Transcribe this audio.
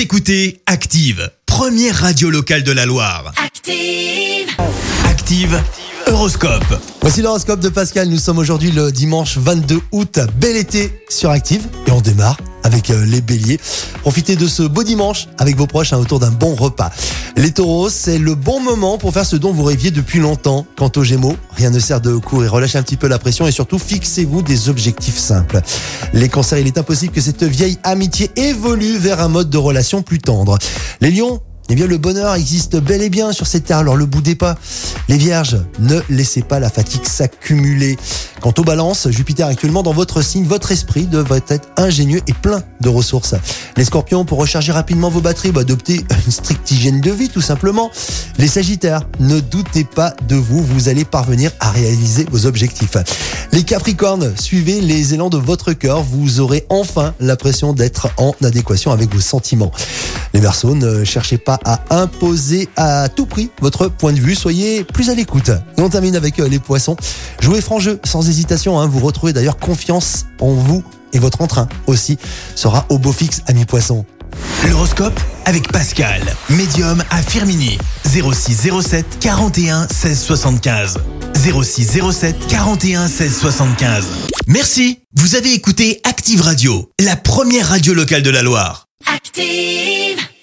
Vous écoutez Active, première radio locale de la Loire. Active. Active, Horoscope. Voici l'horoscope de Pascal. Nous sommes aujourd'hui le dimanche 22 août. Bel été sur Active. Et on démarre avec euh, les béliers. Profitez de ce beau dimanche avec vos proches hein, autour d'un bon repas. Les taureaux, c'est le bon moment pour faire ce dont vous rêviez depuis longtemps. Quant aux gémeaux, rien ne sert de courir. Relâchez un petit peu la pression et surtout fixez-vous des objectifs simples. Les cancers, il est impossible que cette vieille amitié évolue vers un mode de relation plus tendre. Les lions, eh bien, le bonheur existe bel et bien sur cette terre, alors le boudez pas. Les vierges, ne laissez pas la fatigue s'accumuler. Quant aux balances, Jupiter actuellement dans votre signe, votre esprit devrait être ingénieux et plein de ressources. Les scorpions, pour recharger rapidement vos batteries, bah, adoptez une stricte hygiène de vie tout simplement. Les sagittaires, ne doutez pas de vous, vous allez parvenir à réaliser vos objectifs. Les capricornes, suivez les élans de votre cœur, vous aurez enfin l'impression d'être en adéquation avec vos sentiments. Les versos, ne cherchez pas à imposer à tout prix votre point de vue, soyez plus à l'écoute. Et on termine avec euh, les poissons. Jouez franc jeu, sans hésitation, hein. vous retrouvez d'ailleurs confiance en vous et votre entrain aussi sera au beau fixe, ami poisson. L'horoscope avec Pascal, médium à Firmini. 06 07 41 16 75. 06 07 41 16 75. Merci. Vous avez écouté Active Radio, la première radio locale de la Loire. Active.